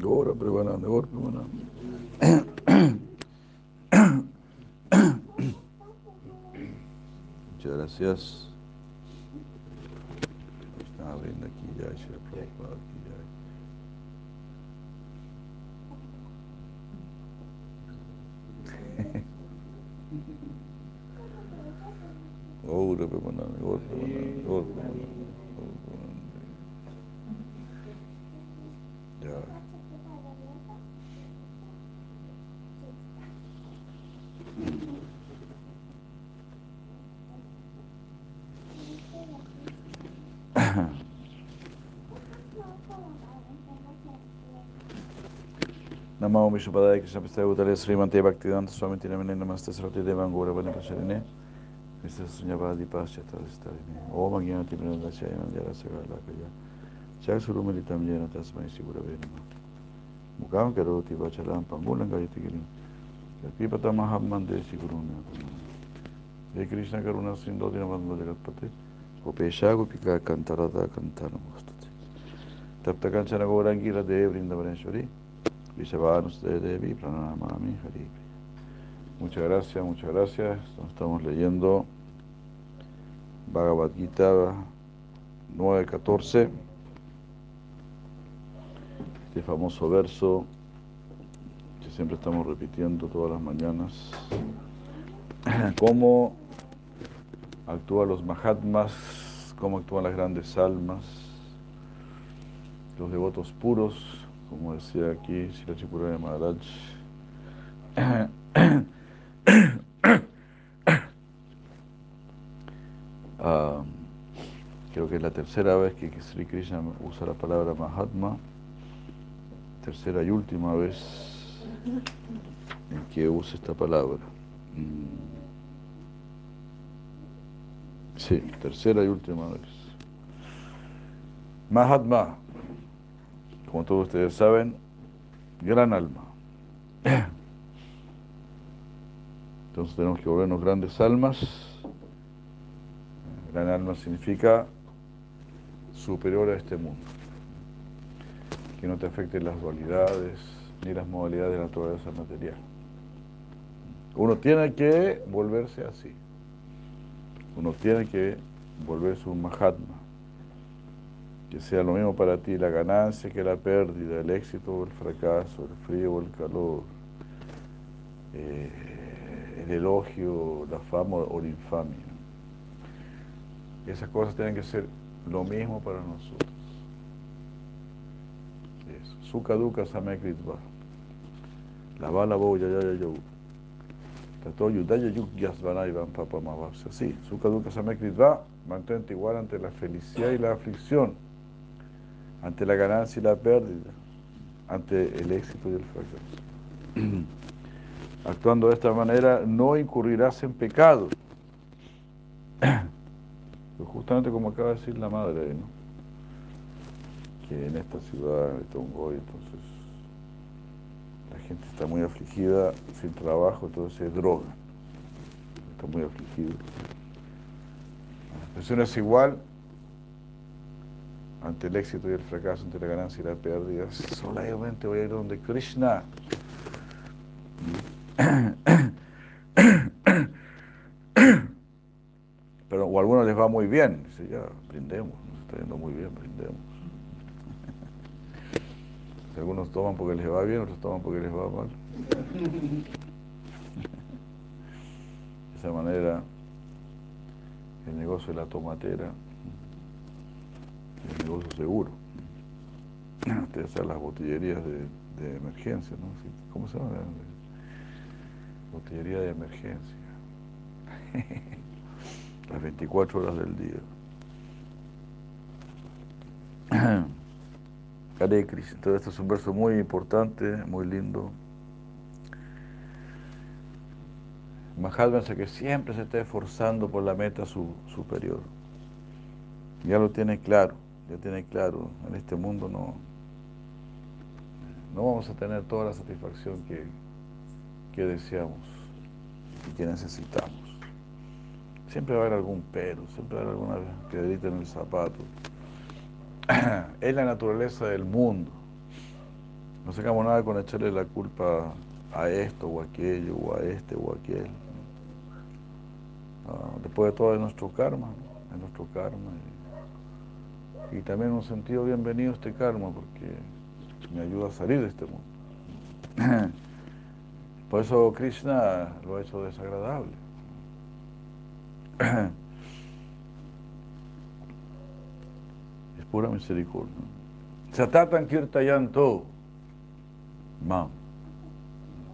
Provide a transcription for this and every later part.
Gora Premanande, Gora Premanande. Muchas gracias. Estaba viendo aquí ya, Shri Prabhupada aquí ya. Gora Premanande, Gora Premanande, Gora Premanande, Namo Vishnupadaya Krishna Prestaya Bhutale Srimante Bhaktivedanta Swami Tinamine Namaste Sarvati Devan Gora Vani Prasharine Krishna Sunyavadi Paschata Vistarine Om Agyana Timranda Chayana Jara Sagala Kaya Chakshuru Militam Jena Tasmai Sigurave Nama Mukam Karoti Vachalam Pangulam Gayati Girim Pipata Mahamande Siguruna De Krishna Karuna Sindho Dinamando Muchas gracias, muchas gracias. Estamos leyendo. Bhagavad Gita 9.14 Este famoso verso que siempre estamos repitiendo todas las mañanas. Cómo actúan los Mahatmas, cómo actúan las grandes almas, los devotos puros, como decía aquí Shilachipura de Maharaj. Ah, creo que es la tercera vez que Sri Krishna usa la palabra Mahatma, tercera y última vez en que usa esta palabra. Mm. Sí, tercera y última vez. Mahatma, como todos ustedes saben, gran alma. Entonces tenemos que volvernos grandes almas. Gran alma significa superior a este mundo. Que no te afecten las dualidades ni las modalidades de la naturaleza material. Uno tiene que volverse así. Uno tiene que volverse un Mahatma. Que sea lo mismo para ti la ganancia que la pérdida, el éxito o el fracaso, el frío o el calor, eh, el elogio, la fama o la infamia. Esas cosas tienen que ser lo mismo para nosotros. Sukha dukkha samekritva. La bala boya ya ya yo. Tato yudaya yuk yasvana ivan papa mavapsa. Sí, sukha samekritva. Mantente igual ante la felicidad y la aflicción, ante la ganancia y la pérdida, ante el éxito y el fracaso. Actuando de esta manera no incurrirás en pecado. Pues justamente como acaba de decir la madre, ¿no? que en esta ciudad de Tongoy, entonces la gente está muy afligida, sin trabajo, entonces se droga. Está muy afligido. La expresión es igual ante el éxito y el fracaso, ante la ganancia y la pérdida. Solamente voy a ir donde Krishna. Pero o a algunos les va muy bien, dice ya, brindemos, nos está yendo muy bien, brindemos. Algunos toman porque les va bien, otros toman porque les va mal. De esa manera, el negocio de la tomatera un negocio seguro. Ustedes saben las botillerías de, de emergencia, ¿no? ¿Cómo se llama? Botillería de emergencia. Las 24 horas del día. Hare Krishna. Entonces, este es un verso muy importante, muy lindo. Mahatma que siempre se está esforzando por la meta su, superior. Ya lo tiene claro, ya tiene claro. En este mundo no, no vamos a tener toda la satisfacción que, que deseamos y que necesitamos. Siempre va a haber algún pero, siempre va a haber alguna piedrita en el zapato. Es la naturaleza del mundo. No sacamos nada con echarle la culpa a esto o aquello, o a este o aquel. después de todo es nuestro karma, es nuestro karma. También en un sentido bienvenido este karma, porque me ayuda a salir de este mundo. Por eso Krishna lo ha hecho desagradable. Es pura misericordia. Satatan kirtayanto. Mam.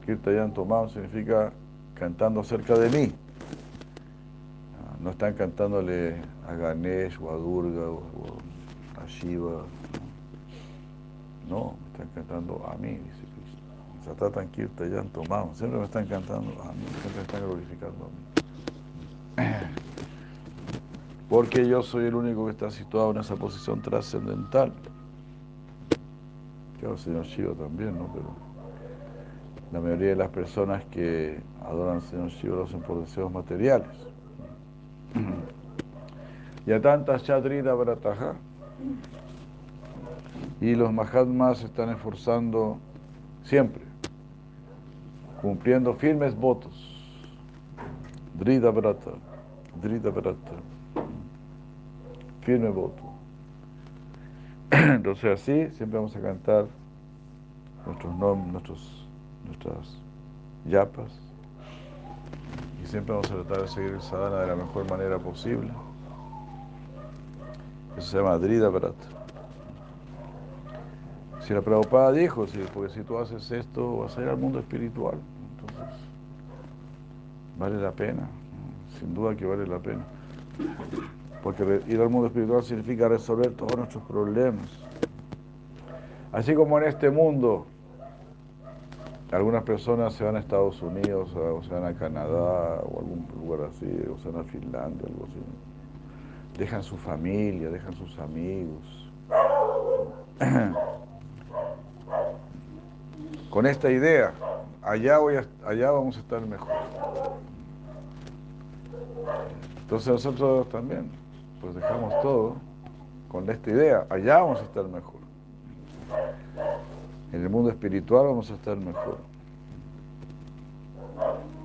Kirtayanto Mam significa cantando acerca de mí. Ah, no están cantándole a Ganesh o a Durga o, Shiva. No, están cantando a mí, dice Krishna. Satatan Kirtayanto Mam. Siempre me están cantando a mí, siempre me están glorificando a mí. Porque yo soy el único que está situado en esa posición trascendental. Claro, señor Shiva también, ¿no? Pero la mayoría de las personas que adoran al señor Shiva lo hacen por deseos materiales. Y a tantas Chadrida Brataja. Y los Mahatmas se están esforzando siempre, cumpliendo firmes votos. Drida Brata, Drida Brata, firme voto. Entonces así siempre vamos a cantar nuestros nombres, nuestras yapas y siempre vamos a tratar de seguir el sadhana de la mejor manera posible. Eso se llama Drida. Si la Prabhupada dijo, porque si tú haces esto vas a ir al mundo espiritual, entonces vale la pena, sin duda que vale la pena. Porque ir al mundo espiritual significa resolver todos nuestros problemas. Así como en este mundo, algunas personas se van a Estados Unidos, o se van a Canadá, o algún lugar así, o se van a Finlandia, algo así. Dejan su familia, dejan sus amigos. Con esta idea, allá, voy allá vamos a estar mejor. Entonces nosotros también pues dejamos todo con esta idea, allá vamos a estar mejor. En el mundo espiritual vamos a estar mejor.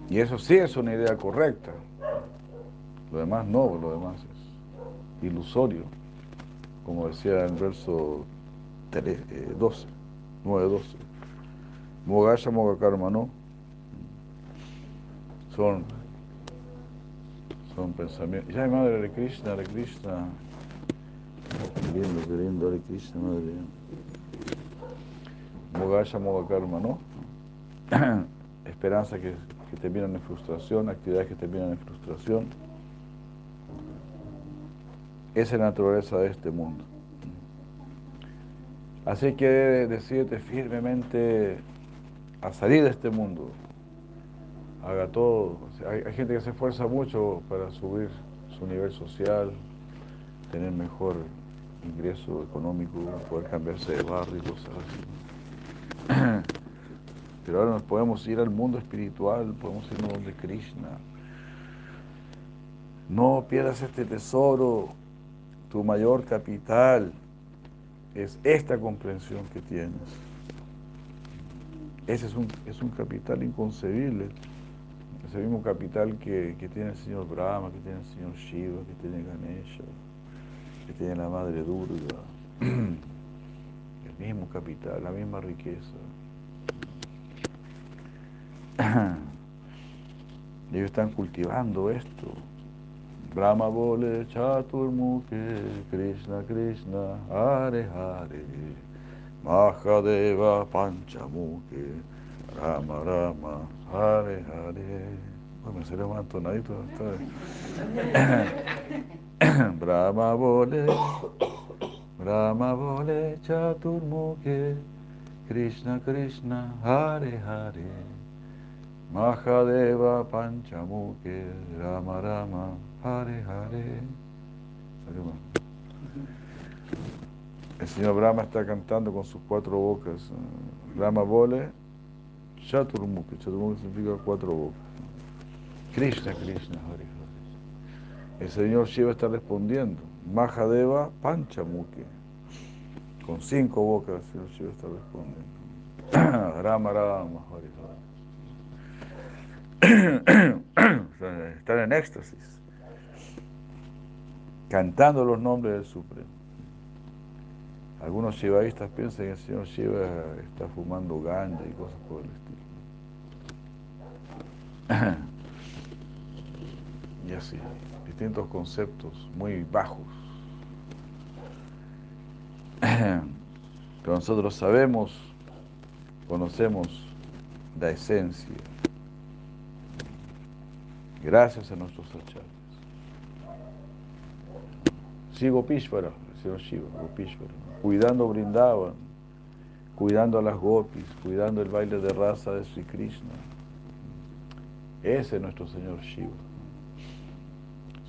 Y eso sí es una idea correcta. Lo demás no, lo demás es ilusorio, como decía en verso 12, 9, 12. Mogaya Mogakarma no. Son son pensamientos. Ya, madre, Hare Krishna, Hare Krishna. Qué lindo, qué lindo, Krishna, madre. Mogaya Moga Karma, ¿no? Esperanza que, que terminan en frustración, actividades que terminan en frustración. Es la naturaleza de este mundo. Así que decídete firmemente a salir de este mundo, haga todo. hay, gente que se esfuerza mucho para subir su nivel social, tener mejor ingreso económico, poder cambiarse de barrio y cosas así. Pero ahora nos podemos ir al mundo espiritual, podemos irnos donde Krishna. No pierdas este tesoro, tu mayor capital es esta comprensión que tienes. Ese es un, es un capital inconcebible ese mismo capital que, tiene el señor Brahma, que tiene el señor Shiva, que tiene Ganesha, que tiene la madre Durga. El mismo capital, la misma riqueza. Ellos están cultivando esto. Brahma Bole Chaturmukhe Krishna Krishna Hare Hare Mahadeva Panchamukhe Rama Rama Hare Hare. Bueno, me salió más entonadito. Brahma Bole, Brahma Bole Chaturmukhe, Krishna Krishna Hare Hare, Mahadeva Panchamukhe, Rama Rama Hare Hare. El señor Brahma está cantando con sus cuatro bocas. Brahma Bole, Chaturmukhi. Chaturmukhi significa cuatro bocas. Krishna, Krishna, Hari Hari. El señor Shiva está respondiendo. Mahadeva Panchamukhi. Con cinco bocas el señor Shiva está respondiendo. Rama Rama, Están en éxtasis, cantando los nombres del Supremo. Algunos shivaístas piensan que el señor Shiva está fumando ganja y cosas por el estilo. Y así, distintos conceptos muy bajos. Pero nosotros sabemos, conocemos la esencia, gracias a nuestros acharyas. Sigo Pishvara, el señor Shiva, Gopishvara, cuidando Brindavan, cuidando a las gopis, cuidando el baile de raza de Sri Krishna. Ese es nuestro señor Shiva,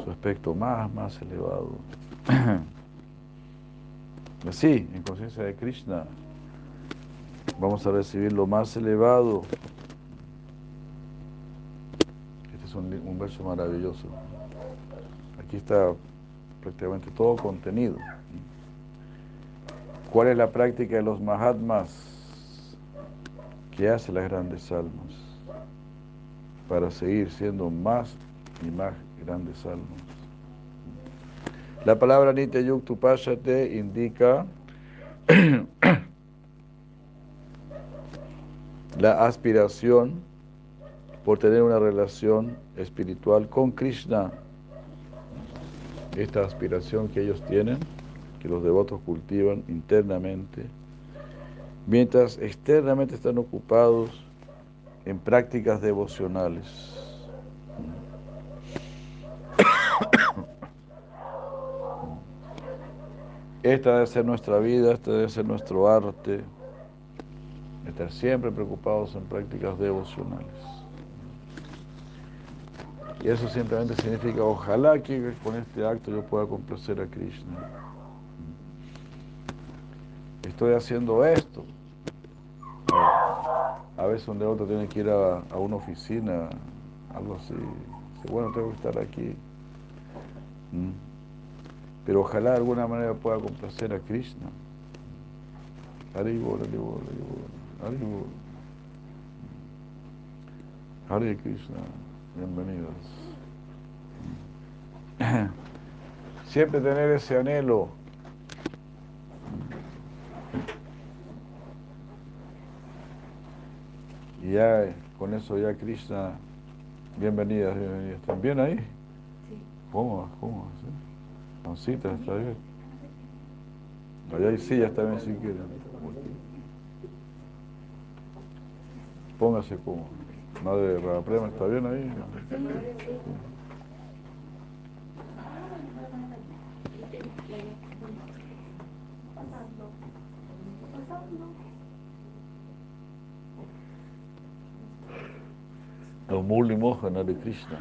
su aspecto más, más elevado. Así, en conciencia de Krishna, vamos a recibir lo más elevado. Este es un, verso maravilloso. Aquí está prácticamente todo contenido. ¿Cuál es la práctica de los Mahatmas que hace las grandes almas para seguir siendo más y más grandes almas? La palabra Nitya Yuktupashate indica la aspiración por tener una relación espiritual con Krishna. Esta aspiración que ellos tienen, que los devotos cultivan internamente, mientras externamente están ocupados en prácticas devocionales. Esta debe ser nuestra vida, este debe ser nuestro arte, estar siempre preocupados en prácticas devocionales. Y eso simplemente significa, ojalá que con este acto yo pueda complacer a Krishna. Estoy haciendo esto. A veces un devoto tiene que ir a, una oficina, algo así. Bueno, tengo que estar aquí. ¿Mm? pero ojalá de alguna manera pueda complacer a Krishna. Haribol, Haribol, Haribol, Hare Krishna, bienvenidos. Siempre tener ese anhelo. Y ya con eso ya Krishna, bienvenidas, bienvenidas. ¿Están bien ahí? Sí. ¿Cómo? ¿Cómo? ¿Sí? Pancita, está bien. Allá hay sillas también si quieren. Póngase como. Madre Raprema, ¿está bien ahí? Los Murli Mohan de Krishna.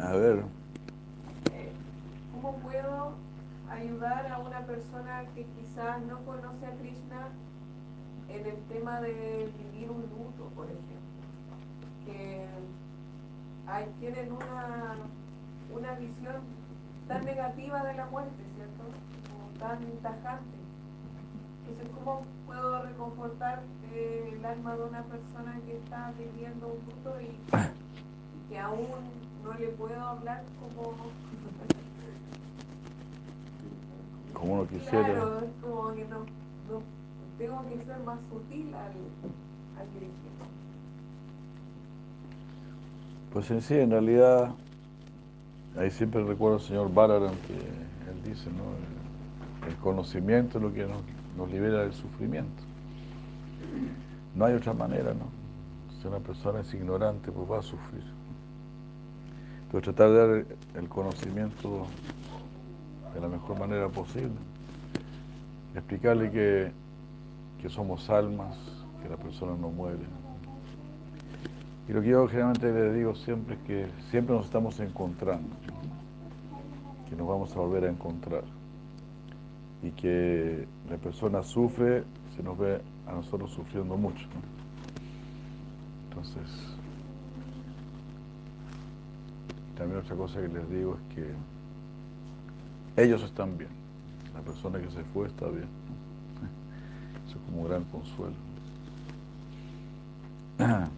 A ver. ¿Cómo puedo ayudar a una que quizás no conoce a Krishna en el tema de vivir un luto, por ejemplo? Que hay, tienen una, una visión tan negativa de la muerte, ¿cierto? Como tan tajante. Entonces, ¿cómo puedo reconfortar el alma de una persona que está viviendo un luto y, que aún no le puedo hablar como... como uno quisiera. Claro, es como que no, no, tengo que ser más sutil al, al dirigir. Pues en sí, en realidad, ahí siempre recuerdo al señor Balaram que él dice, ¿no? El, conocimiento es lo que nos nos libera del sufrimiento. No hay otra manera, ¿no? Si una persona es ignorante, pues va a sufrir. Entonces tratar de dar el conocimiento de la mejor manera posible. Explicarle que, que somos almas, que la persona no muere. Y lo que yo generalmente le digo siempre es que siempre nos estamos encontrando, que nos vamos a volver a encontrar. y que la persona sufre, se nos ve a nosotros sufriendo mucho. Entonces, también otra cosa que les digo es que ellos están bien, la persona que se fue está bien. Eso es como un gran consuelo.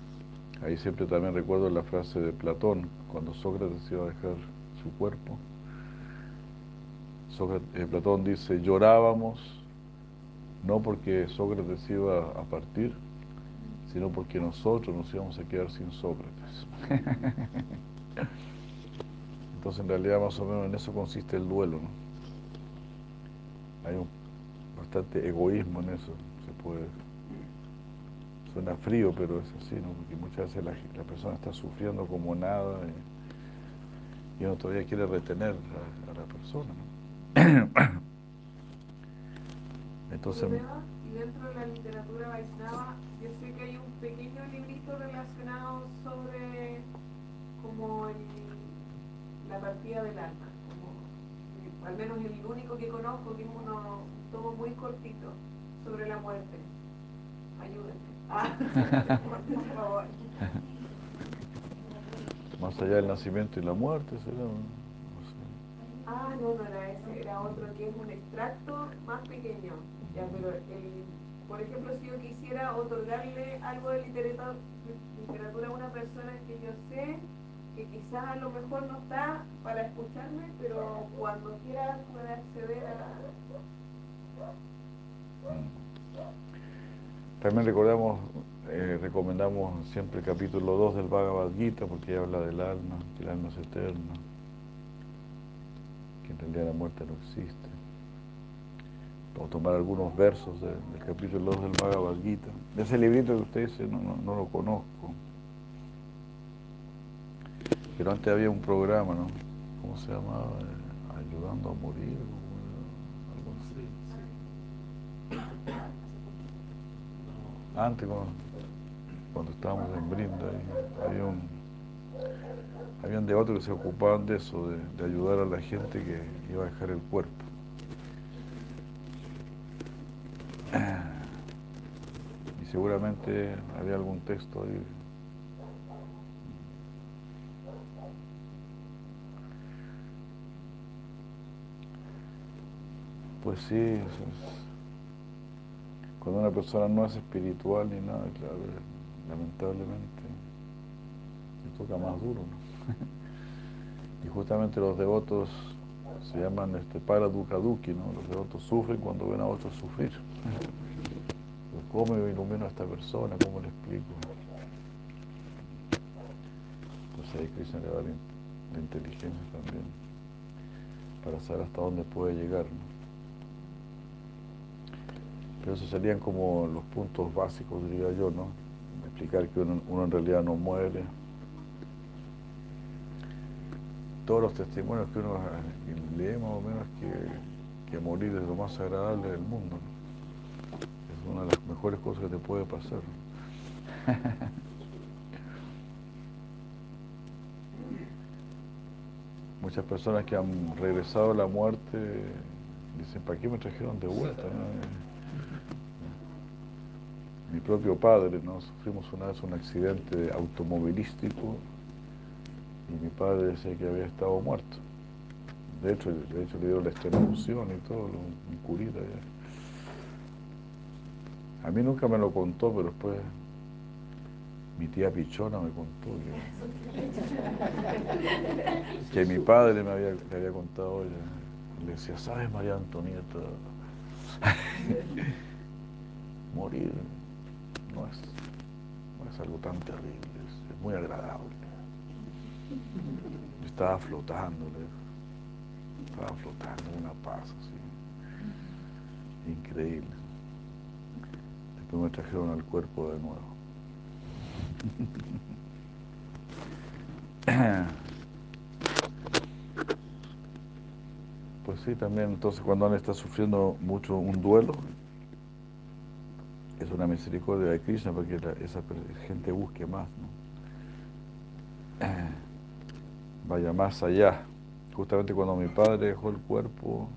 Ahí siempre también recuerdo la frase de Platón, cuando Sócrates iba a dejar su cuerpo. Eh, Platón dice, llorábamos no porque Sócrates iba a partir, sino porque nosotros nos íbamos a quedar sin Sócrates. Entonces en realidad más o menos en eso consiste el duelo. Hay un bastante egoísmo en eso, se puede Suena frío, pero es así, ¿no? Porque muchas veces la, persona está sufriendo como nada y, uno todavía quiere retener a, la persona, ¿no? Entonces... Y dentro de la literatura Vaishnava, yo sé que hay un pequeño librito relacionado sobre como la partida del alma, como, al menos el único que conozco, que es uno, todo muy cortito, sobre la muerte. Ayúdenme. Más allá del nacimiento y la muerte, será. Ah, no, no era ese, era otro que es un extracto más pequeño. Ya, pero el, por ejemplo, si yo quisiera otorgarle algo de literatura, literatura a una persona que yo sé que quizás a lo mejor no está para escucharme, pero cuando quiera puede acceder a, también recordamos, eh, recomendamos siempre el capítulo 2 del Bhagavad Gita porque habla del alma, que el alma es eterna, que en realidad la muerte no existe. Vamos tomar algunos versos del capítulo 2 del Bhagavad Gita. Ese librito que usted dice no, no, lo conozco. Pero antes había un programa, ¿no? ¿Cómo se llamaba? Eh, ayudando a morir. antes cuando, estábamos en Brinda, había un, habían devotos que se ocupaban de eso, de, ayudar a la gente que iba a dejar el cuerpo. Y seguramente había algún texto ahí. Pues sí. Cuando una persona no es espiritual ni nada, claro, lamentablemente le toca más duro. y justamente los devotos se llaman este, paradukaduki, ¿no? Los devotos sufren cuando ven a otros sufrir. ¿Cómo ilumino a esta persona? ¿Cómo le explico? Entonces ahí Krishna le da la, inteligencia también para saber hasta dónde puede llegar. ¿no? Pero esos serían como los puntos básicos, diría yo, ¿no? Explicar que uno, en realidad no muere. Todos los testimonios que uno lee más o menos que, que morir es lo más agradable del mundo. Es una de las mejores cosas que te puede pasar. Muchas personas que han regresado a la muerte dicen, ¿para qué me trajeron de vuelta? Mi propio padre, ¿no? Sufrimos una vez un accidente automovilístico y mi padre decía que había estado muerto. De hecho, de hecho le dio la extenuación y todo, un curita ya. A mí nunca me lo contó, pero después mi tía Pichona me contó que, mi padre me había, le había contado, le decía, ¿sabes María Antonieta? Morir no es, algo tan terrible, es, muy agradable. Estaba flotando, estaba flotando en una paz así, increíble. Después me trajeron al cuerpo de nuevo. Pues sí, también entonces cuando uno está sufriendo mucho un duelo, es una misericordia de Krishna para que esa gente busque más, vaya más allá. Justamente cuando mi padre dejó el cuerpo,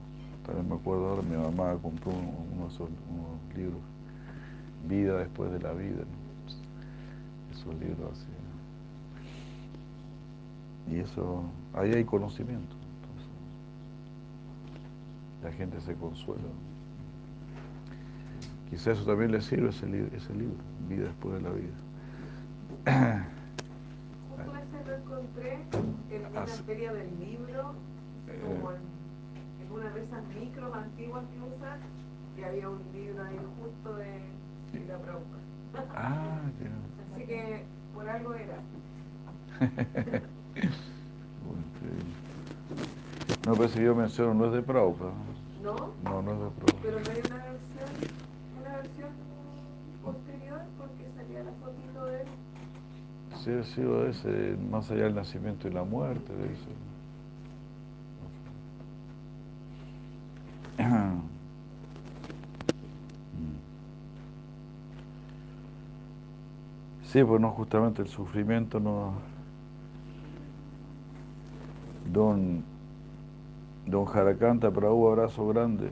Pero me acuerdo ahora, mi mamá compró unos libros, Vida después de la vida, esos libros así. Y eso, ahí hay conocimiento. La gente se consuela. Quizás eso también le sirve ese, libro, ese libro, Vida después de la vida. Justo ese lo encontré en una feria del libro, como en, en, una de esas micros antiguas que usan, y había un libro ahí justo de, de la Prabhupada. Ah, ya. Así que por algo era. No, pero si yo menciono, no es de Prabhupada. ¿No? No, no es de Prabhupada. Pero no hay una versión, una versión posterior porque salía la fotito de él. Sí, ha sido ese, más allá del nacimiento y la muerte, de eso. Sí, pues no, justamente el sufrimiento no. Don, don Jaracanta, un abrazo grande,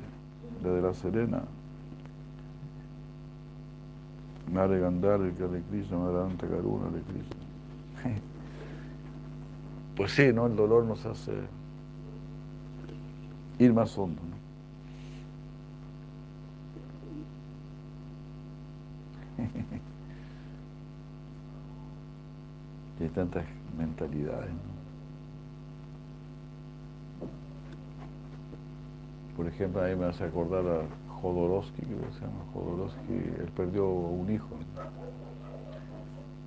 de la Serena. Mare Gandhara, que de Krishna, Madre Karuna, de Krishna. Pues sí, ¿no? El dolor nos hace ir más hondo, ¿no? hay tantas mentalidades, ¿no? Por ejemplo, ahí me hace acordar a Jodorowsky, que se llama Jodorowsky, él perdió un hijo.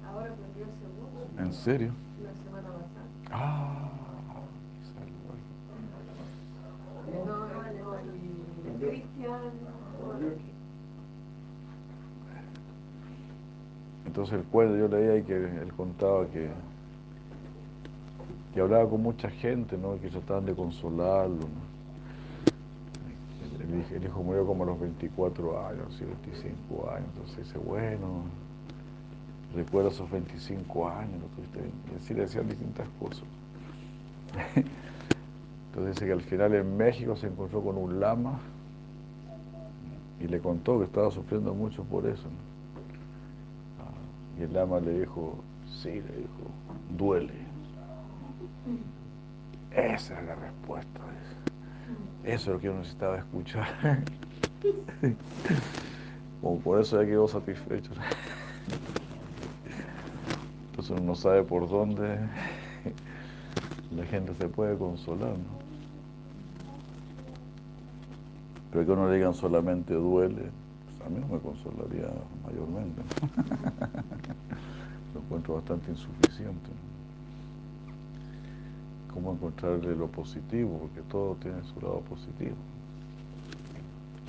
Ahora perdió el segundo. ¿En serio? La semana pasada. Ah, No, no, Cristian. Entonces el cuento yo leía ahí que él contaba que, que hablaba con mucha gente, ¿no? que trataban de consolarlo. ¿no? El, hijo- murió como a los 24 años, sí, 25 años. Entonces dice, bueno, recuerda esos 25 años, ¿no? Tuviste bien". y así le decían distintas cosas. Entonces dice que al final en México se encontró con un lama y le contó que estaba sufriendo mucho por eso. Ah, Y el lama le dijo, sí, le dijo, duele. Esa es la respuesta. Eso es lo que yo necesitaba escuchar. Por eso ya quedó satisfecho. Entonces uno no sabe por dónde la gente se puede consolar, ¿no? Pero que uno le digan solamente duele, pues a mí no me consolaría mayormente. ¿no? Lo encuentro bastante insuficiente. ¿Cómo encontrarle lo positivo? Porque todo tiene su lado positivo.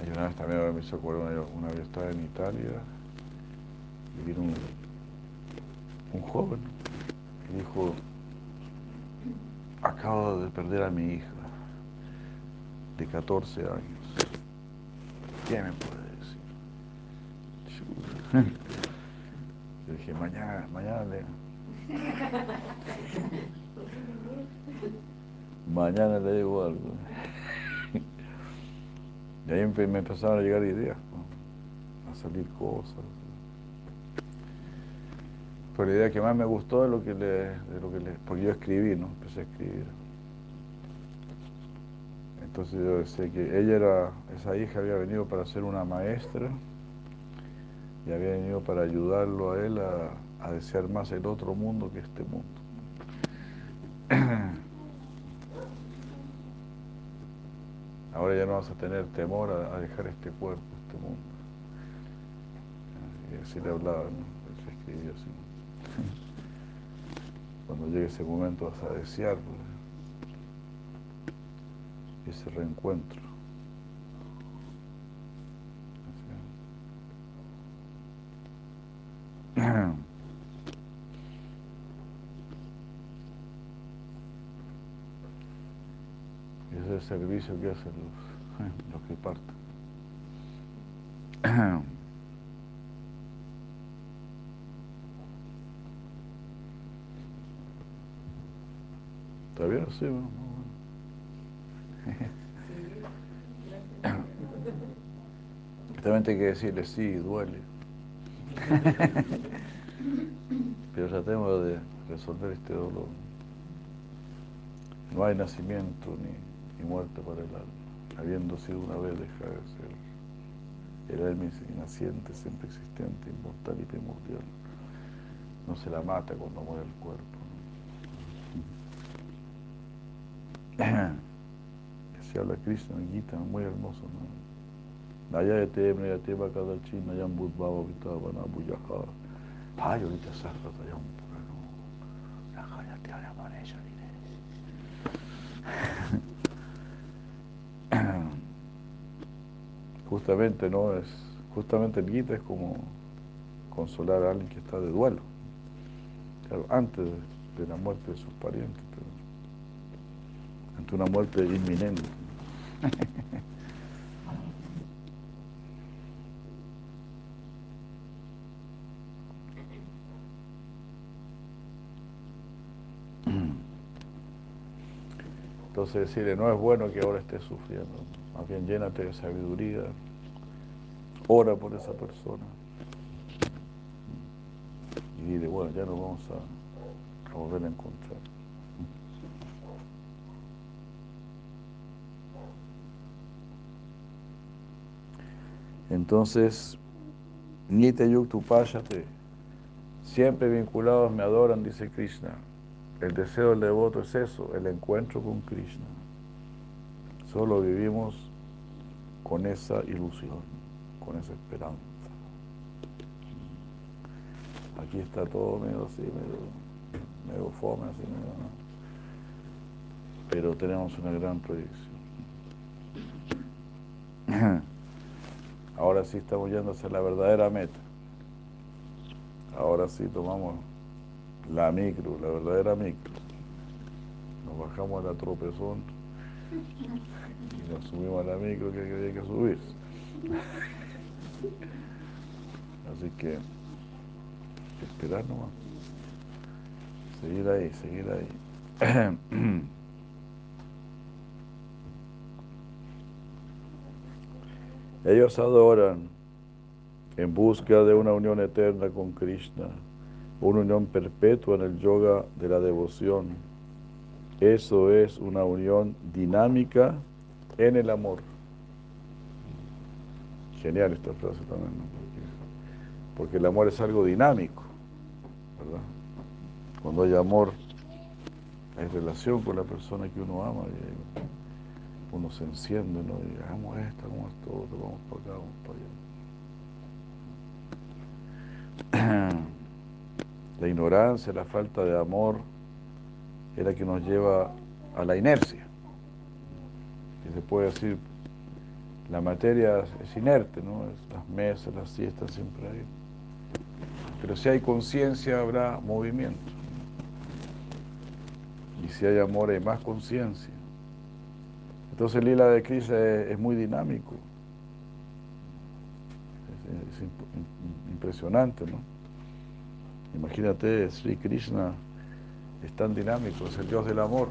Hay una vez también me hizo acordar, una, vez estaba en Italia y vino un, joven y dijo, acabo de perder a mi hija de 14 años. ¿Qué me puede decir? Yo dije, mañana, mañana le, mañana le digo algo. Y ahí me empezaron a llegar ideas, a salir cosas. Pero la idea que más me gustó de lo que le, de lo que le, porque yo escribí, ¿no? Empecé a escribir. Entonces yo decía que ella era, esa hija había venido para ser una maestra y había venido para ayudarlo a él a, a desear más el otro mundo que este mundo. Ahora ya no vas a tener temor a, dejar este cuerpo, este mundo. Y así le hablaba, ¿no? Se escribía así. Cuando llegue ese momento vas a desear pues, ese reencuentro. servicio que hacen los, los que parten. ¿Está bien? Sí, bueno. Justamente hay que decirle, sí, duele. Pero ya tratemos de resolver este dolor. No hay nacimiento ni muerte para el alma, habiendo sido una vez dejado de ser. El alma naciente, siempre existente, inmortal y primordial. No se la mata cuando muere el cuerpo. Se habla Krishna Gita, muy hermoso. ¿no? Buyaha. Nayayate, Anamanesha, Justamente, ¿no? Es, justamente el Gita es como consolar a alguien que está de duelo. Claro, antes de la muerte de sus parientes ante una muerte inminente. Entonces decirle, no es bueno que ahora estés sufriendo, más bien llénate de sabiduría, ora por esa persona. Y dile, bueno, ya nos vamos a volver a encontrar. Entonces, Nite Yuktupáyate, siempre vinculados me adoran, dice Krishna. El deseo del devoto es eso, el encuentro con Krishna. Solo vivimos con esa ilusión, con esa esperanza. Aquí está todo medio así, medio, medio fome, así medio, Pero tenemos una gran proyección. Ahora sí estamos yendo hacia la verdadera meta. Ahora sí tomamos la micro, la verdadera micro. Nos bajamos a la tropezón y nos subimos a la micro que había que subir. Así que esperar nomás. Seguir ahí, seguir ahí. Ellos adoran en busca de una unión eterna con Krishna, una unión perpetua en el yoga de la devoción. Eso es una unión dinámica en el amor. Genial esta frase también, porque, el amor es algo dinámico, ¿verdad? Cuando hay amor, hay relación con la persona que uno ama uno se enciende, ¿no? Y hagamos esto, hagamos esto, vamos para acá, vamos para allá. La ignorancia, la falta de amor es la que nos lleva a la inercia. Y se puede decir, la materia es inerte, ¿no? Las mesas, las siestas siempre hay. Pero si hay conciencia habrá movimiento. Y si hay amor hay más conciencia. Entonces el lila de Krishna es, muy dinámico. Es, impresionante, ¿no? Imagínate, Sri Krishna es tan dinámico, es el Dios del amor.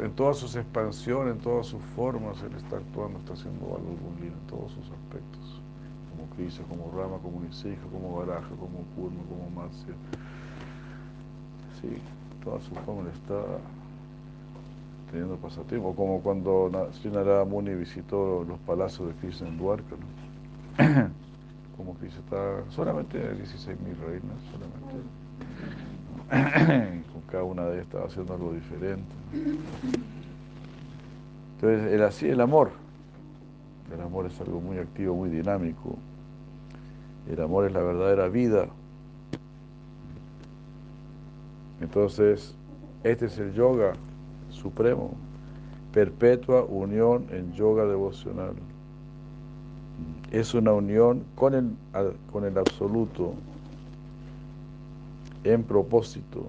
En todas sus expansiones, en todas sus formas, Él está actuando, está haciendo algo con en todos sus aspectos. Como Krishna, como Rama, como Nisija, como Baraja, como Kurma, como Matsya. Sí, todas sus formas está teniendo pasatiempo, como cuando Sri Muni visitó los palacios de Krishna en Dwarka, como Krishna está solamente 16.000 reinas, solamente, cada una de estas haciendo algo diferente. Entonces, el así el amor, el amor es algo muy activo, muy dinámico, el amor es la verdadera vida. Entonces, este es el yoga supremo, perpetua unión en yoga devocional. Es una unión con el, con el absoluto en propósito.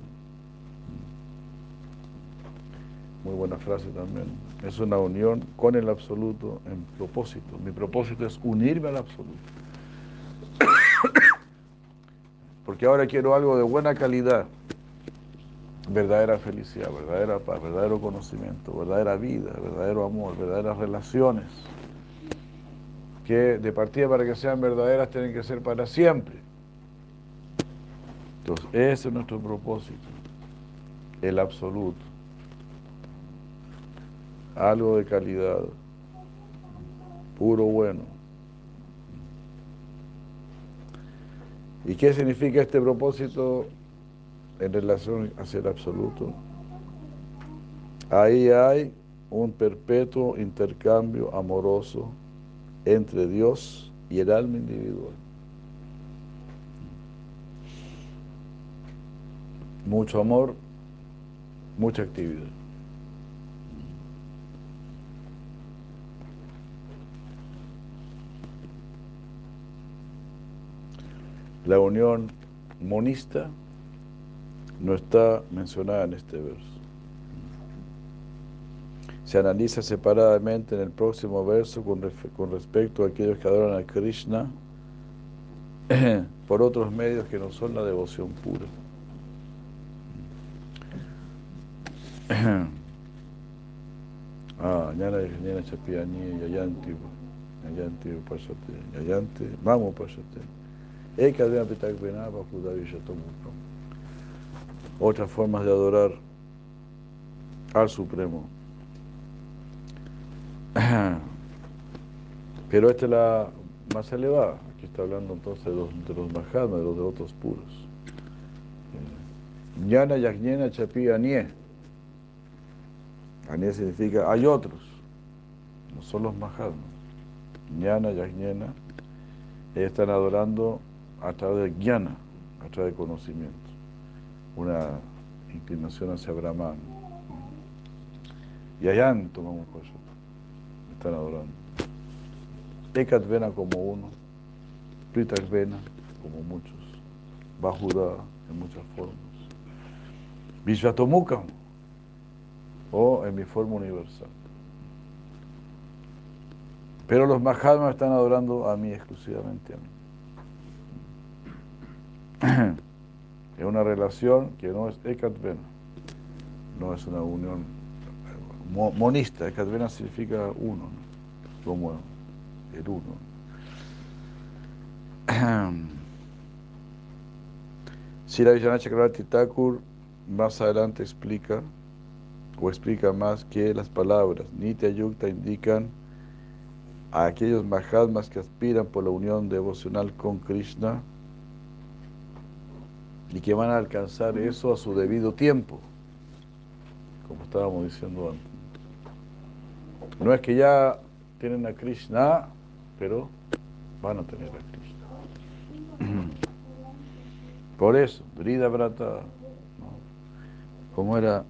Muy buena frase también. Es una unión con el absoluto en propósito. Mi propósito es unirme al absoluto. Porque ahora quiero algo de buena calidad verdadera felicidad, verdadera paz, verdadero conocimiento, verdadera vida, verdadero amor, verdaderas relaciones. que de partida para que sean verdaderas tienen que ser para siempre. Entonces, ese es nuestro propósito, el absoluto. Algo de calidad, puro bueno. ¿Y qué significa este propósito en relación a ser absoluto? Ahí hay un perpetuo intercambio amoroso entre Dios y el alma individual. Mucho amor, mucha actividad. La unión monista no está mencionada en este verso. Se analiza separadamente en el próximo verso con, respecto a aquellos que adoran a Krishna por otros medios que no son la devoción pura. Ah, ñana ñana chapiani yayanti yayanti vamos pasate otras formas de adorar al Supremo. Pero esta es la más elevada. Aquí está hablando entonces de los, de los de los devotos puros. Ñana Yajñena Chapi Anie. Anie significa hay otros, no son los Mahatmas. Ñana Yajñena, ellos están adorando a través de Jnana, a través de conocimiento una inclinación hacia Brahman. Y allá tomamos cosas. Me están adorando. Ekat Vena como uno, Pritak Vena como muchos, Bajuda en muchas formas. Vishvatomukam o en mi forma universal. Pero los Mahatmas están adorando a mí exclusivamente a mí. Es una relación que no es Ekatvena, no es una unión monista. Ekatvena significa uno, como el uno. Sira Vijana Chakravarti Thakur más adelante explica o explica más que las palabras Nitya Yukta indican a aquellos Mahatmas que aspiran por la unión devocional con Krishna y que van a alcanzar eso a su debido tiempo, como estábamos diciendo antes. No es que ya tienen a Krishna, pero van a tener a Krishna. Por eso, Brida Brata, como era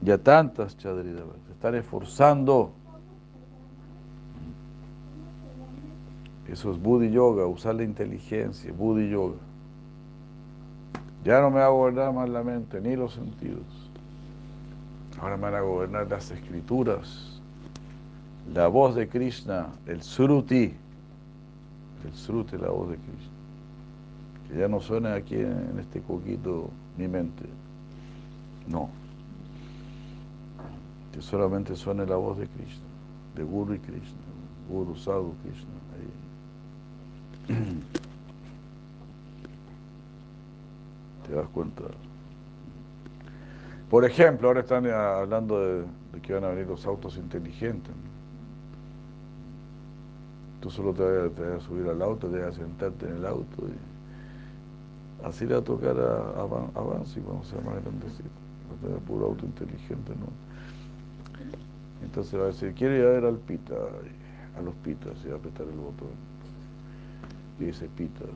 ya tantas Chadrida se están esforzando. Eso es Buddhi Yoga, usar la inteligencia, Buddhi Yoga. Ya no me va a gobernar más la mente ni los sentidos. Ahora me van a gobernar las escrituras, la voz de Krishna, el Sruti, el Sruti, la voz de Krishna. Que ya no suena aquí en este coquito mi mente. No. Que solamente suene la voz de Krishna, de Guru y Krishna, Guru, Sadhu, Krishna. ¿Te das cuenta? Por ejemplo, ahora están hablando de, que van a venir los autos inteligentes. Tú solo te vas, a subir al auto, te vas a sentarte en el auto y así le va a tocar a, Avance cuando sea más grandecito. Va a tener puro auto inteligente, ¿no? Entonces va a decir, quiere ir a ver al pita, a los pitas, y va a apretar el botón. Y dice pitas.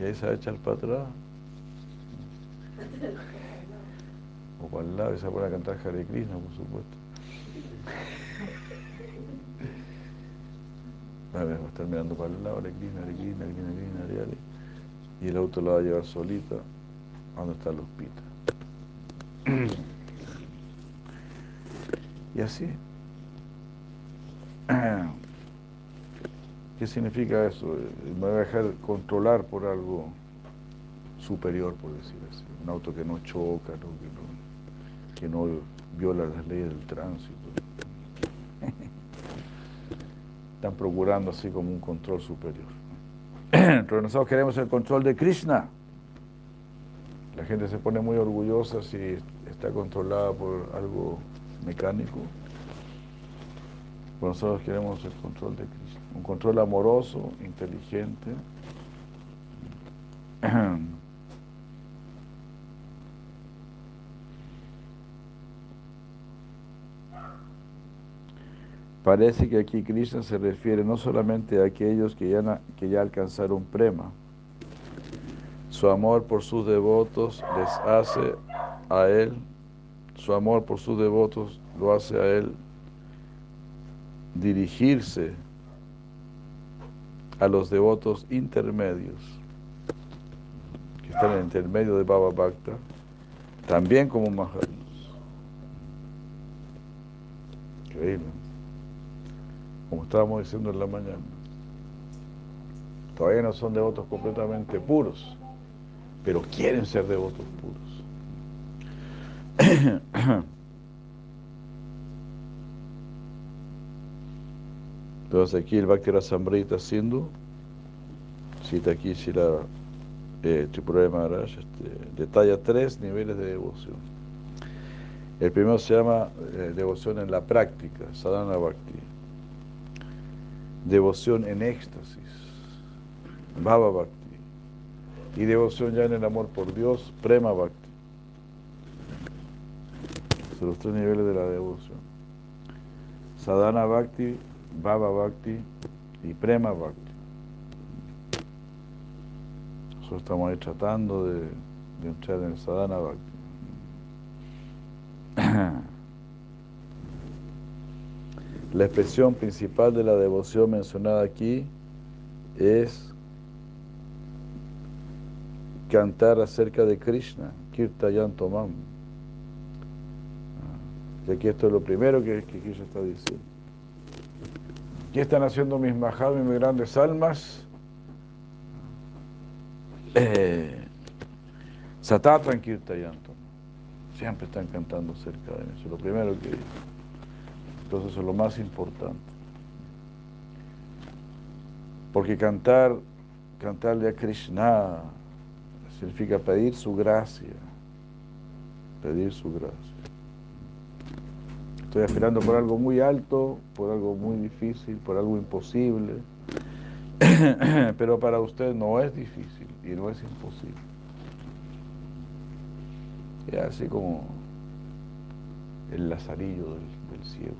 Y ahí se va a echar para atrás. O para el lado y se va a cantar Hare Krishna, por supuesto. Ver, va a estar mirando para el lado, Hare Krishna, Hare Krishna, Hare Krishna, Y el auto lo va a llevar solita a donde están los pitas. Y así. ¿Qué significa eso? Me voy a dejar controlar por algo superior, por decir así. Un auto que no choca, que, no, viola las leyes del tránsito. están procurando así como un control superior. Pero nosotros queremos el control de Krishna. La gente se pone muy orgullosa si está controlada por algo mecánico. Pero nosotros queremos el control de Krishna. Un control amoroso, inteligente. Parece que aquí Krishna se refiere no solamente a aquellos que ya, alcanzaron prema, su amor por sus devotos les hace a él, su amor por sus devotos lo hace a él dirigirse a los devotos intermedios, que están en el intermedio de Baba Bhakta, también como Maharis. Increíble como estábamos diciendo en la mañana. Todavía no son devotos completamente puros, pero quieren ser devotos puros. Entonces aquí el Bhakti Rasamrita Sindhu cita aquí Shira eh, de Maharaj, este, detalla tres niveles de devoción. El primero se llama eh, devoción en la práctica, sadhana bhakti devoción en éxtasis, Bhava Bhakti, y devoción ya en el amor por Dios, Prema Bhakti. Son los tres niveles de la devoción. Sadhana Bhakti, Bhava Bhakti y Prema Bhakti. Nosotros estamos ahí tratando de, entrar en el Sadhana Bhakti. La expresión principal de la devoción mencionada aquí es cantar acerca de Krishna, Kirtayantomam. Y aquí esto es lo primero que, que Krishna está diciendo. ¿Qué están haciendo mis mahados mis grandes almas? Eh, Satatan Kirtayantomam. Siempre están cantando acerca de eso. Lo primero que entonces eso es lo más importante. Porque cantar, cantarle a Krishna significa pedir su gracia, pedir su gracia. Estoy esperando por algo muy alto, por algo muy difícil, por algo imposible, pero para usted no es difícil y no es imposible. Es así como el lazarillo del, del cielo.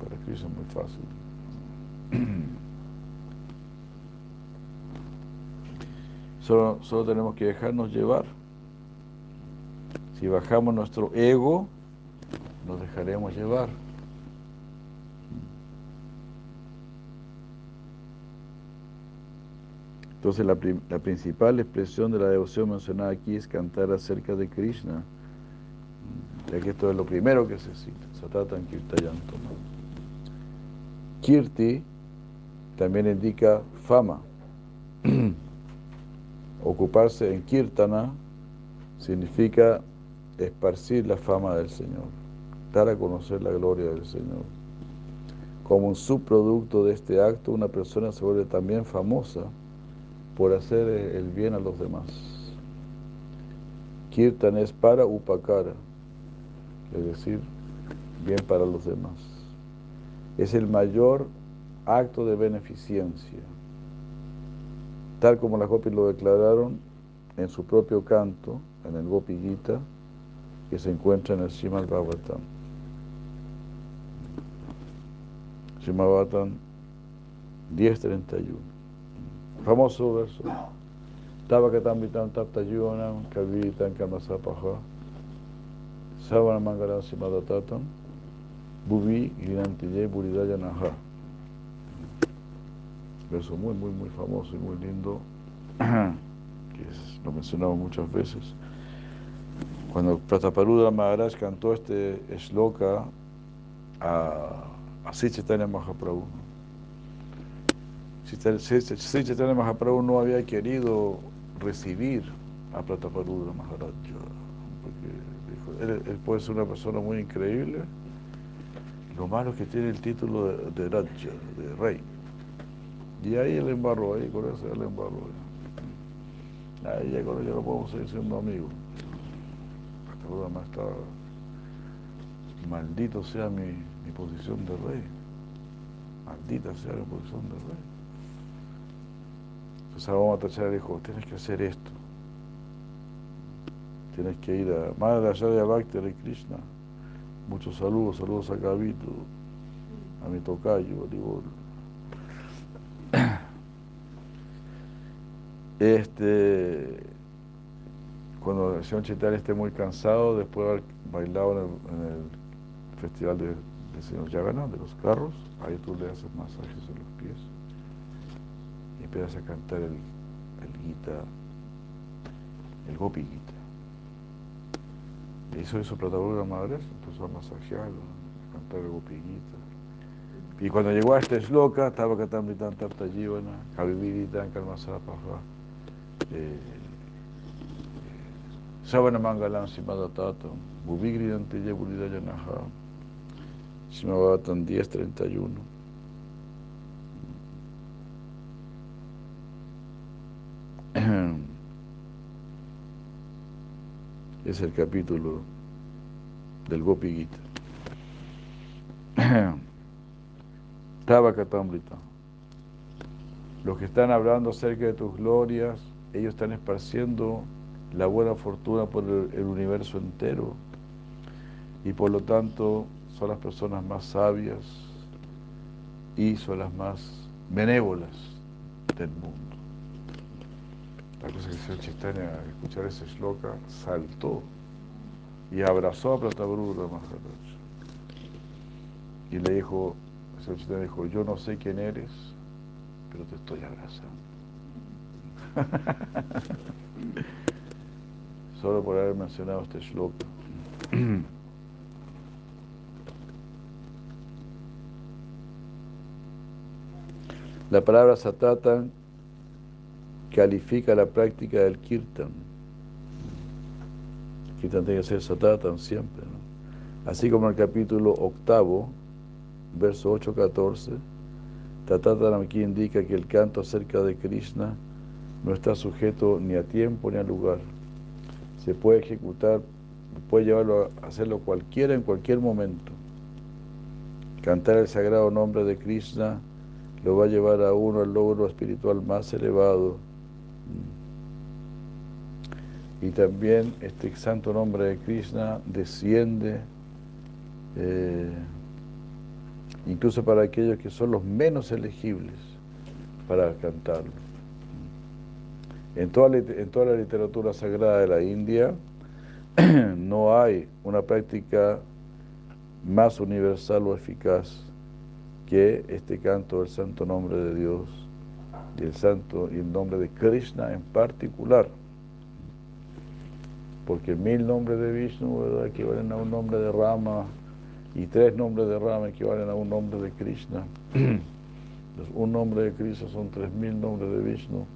Para Cristo es muy fácil. Solo, solo tenemos que dejarnos llevar. Si bajamos nuestro ego, nos dejaremos llevar. Entonces la, principal expresión de la devoción mencionada aquí es cantar acerca de Krishna, ya que esto es lo primero que se cita, Satatan Kirtayantam. Kirti también indica fama. Ocuparse en Kirtana significa esparcir la fama del Señor, dar a conocer la gloria del Señor. Como un subproducto de este acto, una persona se vuelve también famosa por hacer el bien a los demás. Kirtan es para upakara, es decir, bien para los demás es el mayor acto de beneficencia. Tal como las gopis lo declararon en su propio canto, en el Gopi Gita, que se encuentra en el Srimad Bhagavatam. Srimad Bhagavatam 10.31. Famoso verso. Tavakatam vitam taptayunam kavitam kamasapaha savana mangalam simadatatam Bubi Girantille Buridaya Naha. Verso muy, muy, muy famoso y muy lindo, que lo mencionamos muchas veces. Cuando Prataparuda Maharaj cantó este shloka a, a Sri Chaitanya Mahaprabhu, Sri Chaitanya Mahaprabhu no había querido recibir a Prataparuda Maharaj, porque dijo, él puede ser una persona muy increíble, Lo malo es que tiene el título de, de Raja, de rey. Y ahí el embarro, ahí con eso el embarro. Ahí ya con ello no podemos seguir siendo amigos. Ahora más está. Maldito sea mi, mi posición de rey. Maldita sea mi posición de rey. Entonces vamos a tachar, dijo, tienes que hacer esto. Tienes que ir a Madre de Bhakti de Krishna. Muchos saludos, saludos a Gavito, a mi tocayo, Olivor. Este, cuando el señor Chaitanya esté muy cansado, después de haber bailado en el, festival del señor Yagana, de los carros, ahí tú le haces masajes en los pies y empiezas a cantar el, el Gita, el Gopi Gita. Y hizo eso Pratabuga Madres, empezó a masajear, a cantar el Gopi Gita. Y cuando llegó a este shloka, estaba cantando tan tarta jivana, Kavividitan Kalmasapaha, Savana Mangalam Simadatatam, Bubigridante Yabulidayanaha, Simavatan 1031. Es el capítulo del Gopi Gita. Tabakatamrita. Los que están hablando acerca de tus glorias, ellos están esparciendo la buena fortuna por el, universo entero y por lo tanto son las personas más sabias y son las más benévolas del mundo. La cosa que el señor Chistania, al escuchar ese shloka, saltó y abrazó a Pratabrura Maharaj y le dijo, el señor Chistania dijo, yo no sé quién eres, pero te estoy abrazando. Solo por haber mencionado este shloka. La palabra satatan califica la práctica del kirtan. Kirtan tiene que ser satatan siempre. Así como el capítulo octavo, verso 8-14, Tatatanam aquí indica que el canto acerca de Krishna no está sujeto ni a tiempo ni a lugar. Se puede ejecutar, puede llevarlo a hacerlo cualquiera en cualquier momento. Cantar el sagrado nombre de Krishna lo va a llevar a uno al logro espiritual más elevado. Y también este santo nombre de Krishna desciende eh, incluso para aquellos que son los menos elegibles para cantarlo. En toda, en toda la literatura sagrada de la India no hay una práctica más universal o eficaz que este canto del santo nombre de Dios y el santo y el nombre de Krishna en particular. Porque mil nombres de Vishnu equivalen a un nombre de Rama y tres nombres de Rama equivalen a un nombre de Krishna. un nombre de Krishna son tres mil nombres de Vishnu.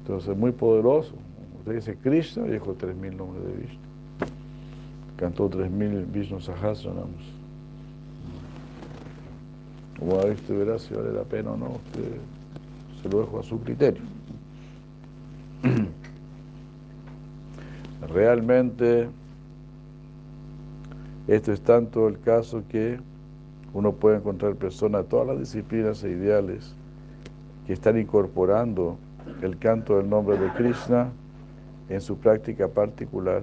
Entonces es muy poderoso. Usted dice Krishna, dijo tres mil nombres de Vishnu. Cantó tres mil Vishnu Sahasranams. Como a usted verá si vale la pena o no, usted se lo dejo a su criterio. Realmente, esto es tanto el caso que uno puede encontrar personas todas las disciplinas e ideales que están incorporando el canto del nombre de Krishna en su práctica particular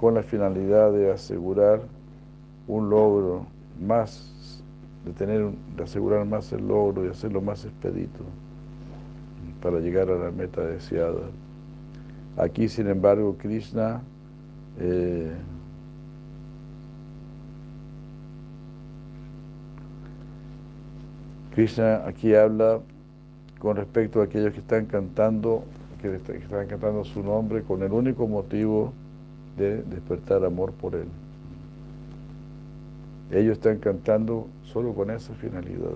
con la finalidad de asegurar un logro más, de tener, de asegurar más el logro y hacerlo más expedito para llegar a la meta deseada. Aquí, sin embargo, Krishna eh, Krishna aquí habla con respecto a aquellos que están cantando, que están cantando su nombre con el único motivo de despertar amor por Él. Ellos están cantando solo con esa finalidad.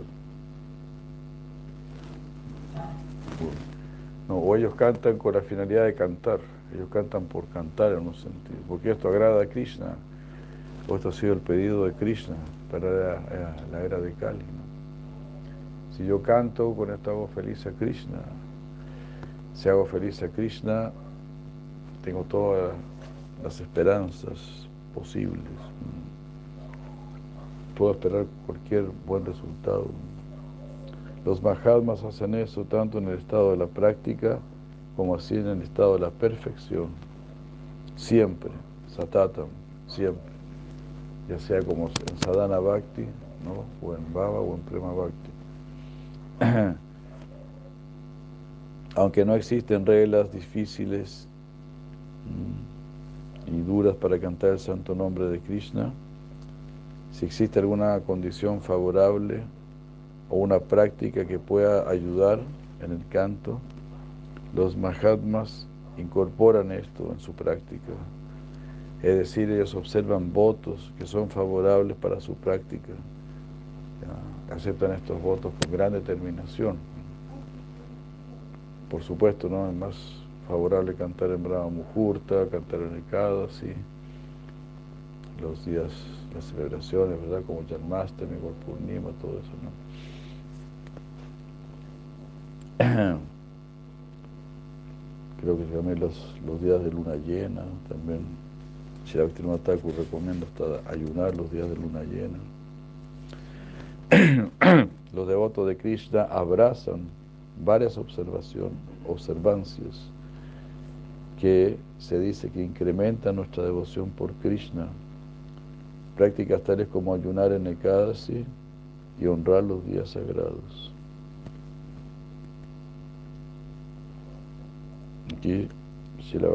O ellos cantan con la finalidad de cantar, ellos cantan por cantar en un sentido, porque esto agrada a Krishna. Esto ha sido el pedido de Krishna para la, la era de Kali. Si yo canto, con esto hago feliz a Krishna. Si hago feliz a Krishna, tengo todas las esperanzas posibles. Puedo esperar cualquier buen resultado. Los Mahatmas hacen eso tanto en el estado de la práctica como así en el estado de la perfección. Siempre, satatam, siempre. Ya sea como en sadhana bhakti, o en baba o en prema bhakti. Aunque no existen reglas difíciles mm, y duras para cantar el santo nombre de Krishna, si existe alguna condición favorable o una práctica que pueda ayudar en el canto, los Mahatmas incorporan esto en su práctica. Es decir, ellos observan votos que son favorables para su práctica. Aceptan estos votos con gran determinación. Por supuesto, ¿no? Es más favorable cantar en Brahma Muhurta, cantar en Ekadasi, los días, las celebraciones, ¿verdad? Como Janmashtami, Purnima, todo eso, ¿no? Creo que también los, los días de luna llena, también Shirakti Thakur recomienda hasta ayunar los días de luna llena. Los devotos de Krishna abrazan varias observaciones, observancias que se dice que incrementan nuestra devoción por Krishna. Prácticas tales como ayunar en Ekadasi y honrar los días sagrados. Aquí Shila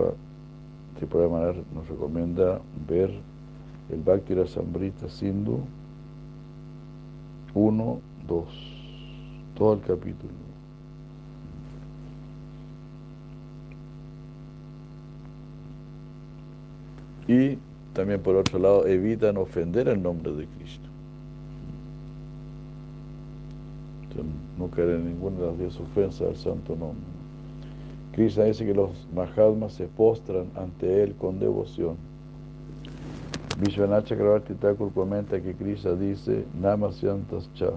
Tripura nos recomienda ver el Bhakti Rasamrita Sindhu 1, 2, todo el capítulo. Y también por otro lado evitan ofender el nombre de Krishna. no caer en ninguna de las diez ofensas al santo nombre. Krishna dice que los Mahatmas se postran ante él con devoción. Vishwanath Chakravarti Thakur comenta que Krishna dice Namasyantas Cha,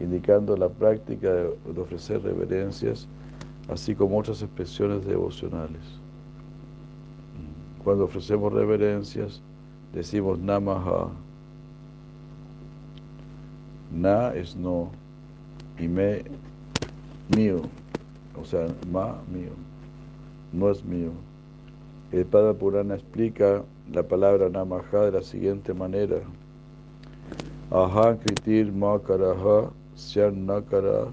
indicando la práctica de ofrecer reverencias, así como otras expresiones devocionales. Cuando ofrecemos reverencias, decimos Namaha. Na es no y me mío o sea, ma mío, no es mío. El Pada Purana explica la palabra namaha de la siguiente manera. Aha kritir ma karaha nakara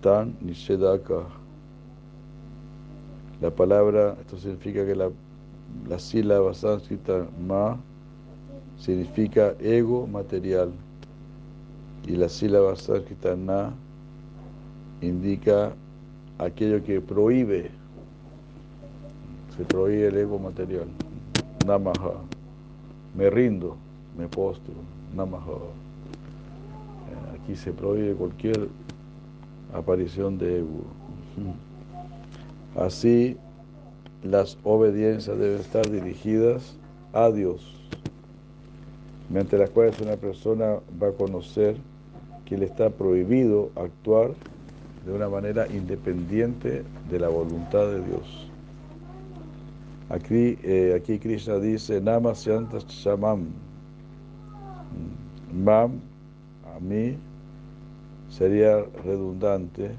tan nishedaka. La palabra, esto significa que la, la sílaba sánscrita ma significa ego material y la sílaba sánscrita na indica aquello que prohíbe, se prohíbe el ego material. Namaha. Me rindo, me postro. Namaha. Eh, aquí se prohíbe cualquier aparición de ego. Así, las obediencias deben estar dirigidas a Dios, mediante las cuales una persona va a conocer que le está prohibido actuar de una manera independiente de la voluntad de Dios. Aquí, eh, aquí Krishna dice, Nama Shamam. Mam, a mí, sería redundante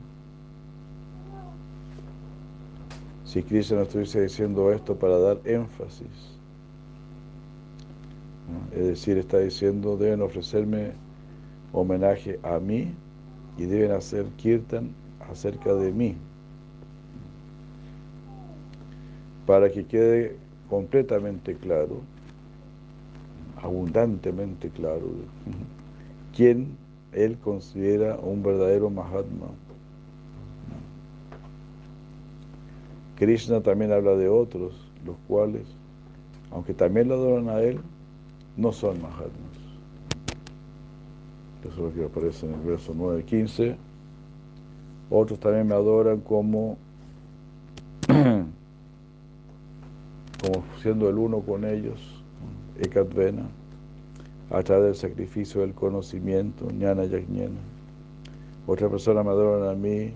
si Krishna estuviese diciendo esto para dar énfasis. Es decir, está diciendo, deben ofrecerme homenaje a mí y deben hacer kirtan acerca de mí para que quede completamente claro, abundantemente claro, quién él considera un verdadero Mahatma. Krishna también habla de otros, los cuales, aunque también lo adoran a él, no son Mahatmas. Eso es lo que aparece en el verso 9-15. Otros también me adoran como, como siendo el uno con ellos. Ekadvena, a través del sacrificio del conocimiento, Jnana Yajnana. Otra persona me adora a mí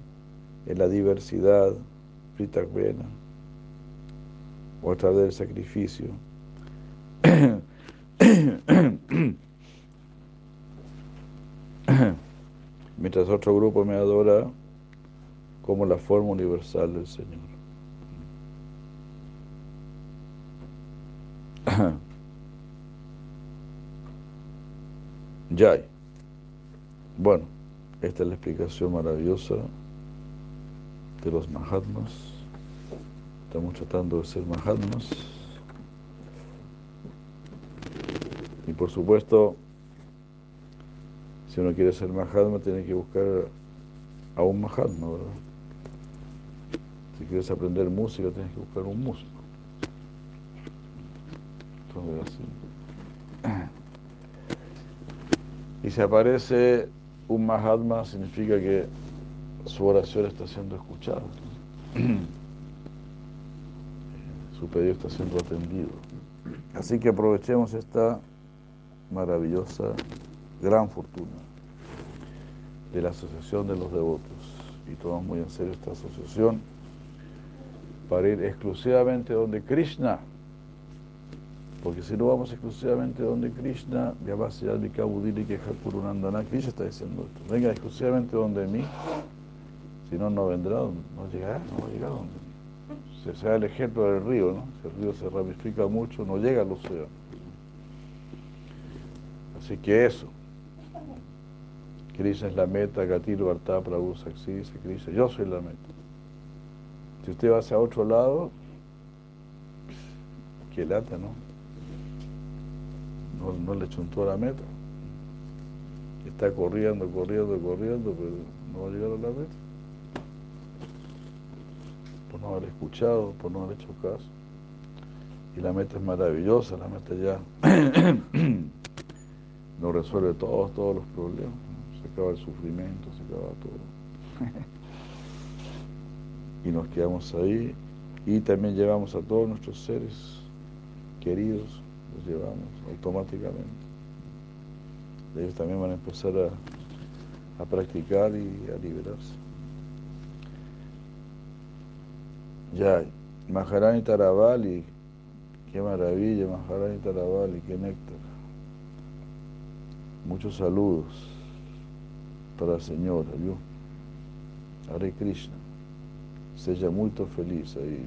en la diversidad, O a través del sacrificio. Mientras otro grupo me adora como la forma universal del Señor. Yay. Bueno, esta es la explicación maravillosa de los Mahatmas. Estamos tratando de ser Mahatmas. Y por supuesto, si uno quiere ser Mahatma, tiene que buscar a un Mahatma, ¿verdad? Si quieres aprender música, tienes que buscar un músico. Entonces. Y si aparece un Mahatma, significa que su oración está siendo escuchada. Su pedido está siendo atendido. Así que aprovechemos esta maravillosa, gran fortuna de la asociación de los devotos. Y tomamos muy en serio esta asociación para ir exclusivamente donde Krishna porque si no vamos exclusivamente donde Krishna, Vyavasya Budiri Keja Kurunandana, Krishna está diciendo esto. Venga exclusivamente donde mí, si no, no vendrá, no llegará, no va a llegar donde mí. Se, da el ejemplo del río, ¿no? Si el río se ramifica mucho, no llega al océano. Así que eso. Krishna es la meta, Gatil Varta Prabhu Saksi dice yo soy la meta. Si usted va hacia otro lado, que lata, ¿no? no, no le chuntó a la meta. Está corriendo, corriendo, corriendo, pero no va a llegar a la meta. Por no haber escuchado, por no haber hecho caso. Y la meta es maravillosa, la meta ya no resuelve todos, todos los problemas. Se acaba el sufrimiento, se acaba todo. y nos quedamos ahí y también llevamos a todos nuestros seres queridos los llevamos automáticamente. Ellos también van a empezar a, a practicar y a liberarse. Ya, Maharani Taravali, qué maravilla, Maharani Taravali, qué néctar. Muchos saludos para la señora, ¿vio? Hare Krishna. Seja muy feliz ahí.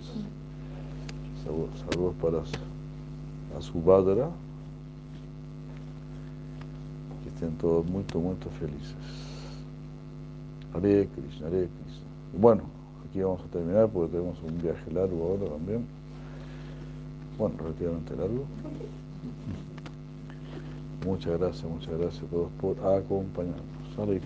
Saludos para a Subhadra, que estén todos muy, muy felices. Hare Krishna, Hare Krishna. Bueno, aquí vamos a terminar porque tenemos un viaje largo ahora también. Bueno, relativamente largo. Muchas gracias, muchas gracias a todos por acompañarnos. Hare.